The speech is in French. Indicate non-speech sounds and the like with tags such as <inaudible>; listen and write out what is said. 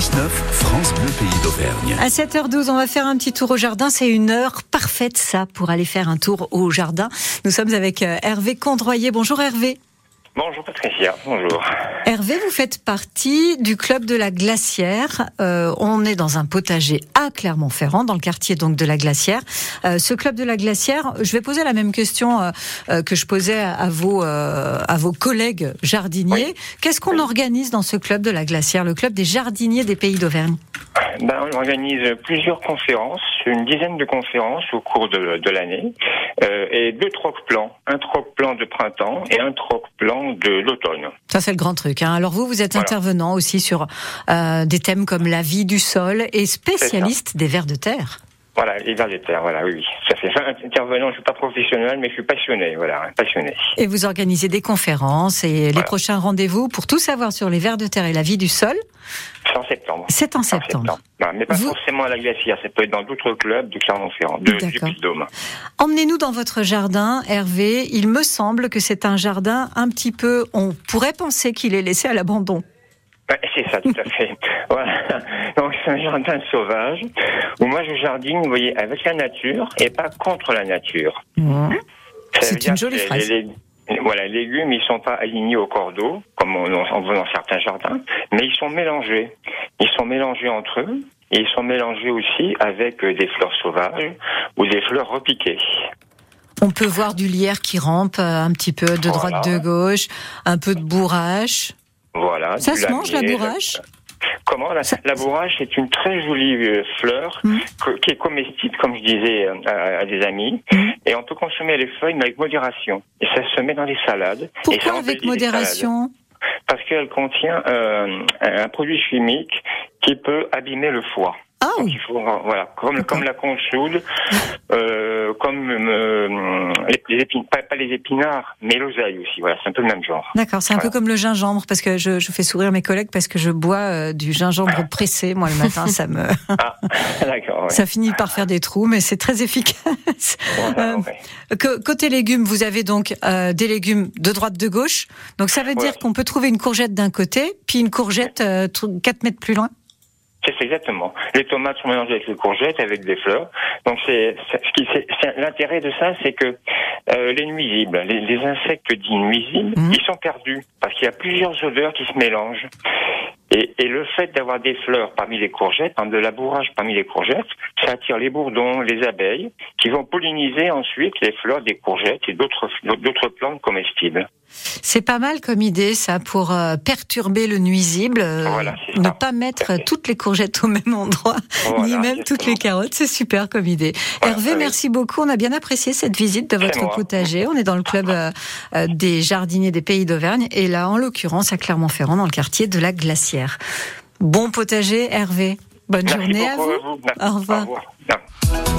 6-9, France Bleu Pays d'Auvergne. À 7h12, on va faire un petit tour au jardin. C'est une heure parfaite, ça, pour aller faire un tour au jardin. Nous sommes avec euh, Hervé Condroyer. Bonjour Hervé. Bonjour Patricia, bonjour. Hervé, vous faites partie du club de la Glacière. Euh, on est dans un potager à Clermont-Ferrand, dans le quartier donc de la Glacière. Euh, ce club de la Glacière, je vais poser la même question euh, que je posais à vos à vos collègues jardiniers. Oui. Qu'est-ce qu'on organise dans ce club de la Glacière, le club des jardiniers des Pays d'Auvergne? Ben, on organise plusieurs conférences, une dizaine de conférences au cours de, de l'année, et deux troc-plans, un troc-plan de printemps et un troc-plan de l'automne. Ça, c'est le grand truc. Hein. Alors vous, vous êtes Voilà. intervenant aussi sur euh, des thèmes comme la vie du sol et spécialiste des vers de terre. Voilà, les vers de terre, voilà, oui. Ça fait intervenant, je suis pas professionnel, mais je suis passionné, voilà, hein, passionné. Et vous organisez des conférences et les prochains rendez-vous pour tout savoir sur les vers de terre et la vie du sol, C'est en septembre. c'est en septembre. Mais pas Vous- forcément à la glacière, ça peut être dans d'autres clubs de Clermont-Ferrand, du. Puy-de-Dôme. Emmenez-nous dans votre jardin, Hervé. Il me semble que c'est un jardin un petit peu, on pourrait penser qu'il est laissé à l'abandon. Ouais, c'est ça, tout à fait. <laughs> Voilà. Donc, c'est un jardin sauvage où moi je jardine, vous voyez, avec la nature et pas contre la nature. C'est une jolie phrase. les- les- voilà, les légumes, ils sont pas alignés au cordeau, comme on, on voit dans certains jardins, mais ils sont mélangés. Ils sont mélangés entre eux, et ils sont mélangés aussi avec euh, des fleurs sauvages ou des fleurs repiquées. On peut voir du lierre qui rampe euh, un petit peu de droite, Voilà. de gauche, un peu de bourrache. Voilà. Ça se mange, la bourrache? Comment la, la bourrache est une très jolie euh, fleur Mm. que- qui est comestible, comme je disais euh, à, à des amis, Mm. et on peut consommer les feuilles mais avec modération. Et ça se met dans les salades. et ça Pourquoi embellit avec modération? Parce qu'elle contient euh, un produit chimique qui peut abîmer le foie. Ah Donc, oui, il faut, voilà, comme, la consoude, euh, comme euh, les, les épines, pas, pas les épinards, mais l'oseille aussi. Voilà, c'est un peu le même genre. d'accord. C'est un peu comme le gingembre parce que je, je fais sourire mes collègues parce que je bois euh, du gingembre <laughs> pressé. Moi, le matin, ça me, Ah, <laughs> d'accord. Ouais. <laughs> ça finit par faire des trous, mais c'est très efficace. Voilà, Euh, ouais. Que- Côté légumes, vous avez donc euh, des légumes de droite, de gauche. Donc ça veut dire qu'on peut trouver une courgette d'un côté, puis une courgette euh, 4 mètres plus loin. C'est exactement. Les tomates sont mélangées avec les courgettes, avec des fleurs. Donc c'est c'est- ce qui c'est- c'est- l'intérêt de ça, c'est que euh, les nuisibles, les, les insectes dits nuisibles, Mhm. ils sont perdus parce qu'il y a plusieurs odeurs qui se mélangent. Et, et le fait d'avoir des fleurs parmi les courgettes, hein, de la bourrage parmi les courgettes, ça attire les bourdons, les abeilles, qui vont polliniser ensuite les fleurs des courgettes et d'autres d'autres plantes comestibles. C'est pas mal comme idée, ça, pour euh, perturber le nuisible. euh, Voilà, ne ça. pas mettre toutes les courgettes au même endroit, <laughs> Voilà, ni même toutes les carottes. C'est super comme idée. Voilà, Hervé, merci beaucoup. On a bien apprécié cette visite de votre moi. potager. On est dans le club euh, des jardiniers des Pays d'Auvergne. Et là, en l'occurrence, à Clermont-Ferrand, dans le quartier de la Glacière. Bon potager, Hervé. Bonne Merci journée à vous. vous. Au revoir. Au revoir.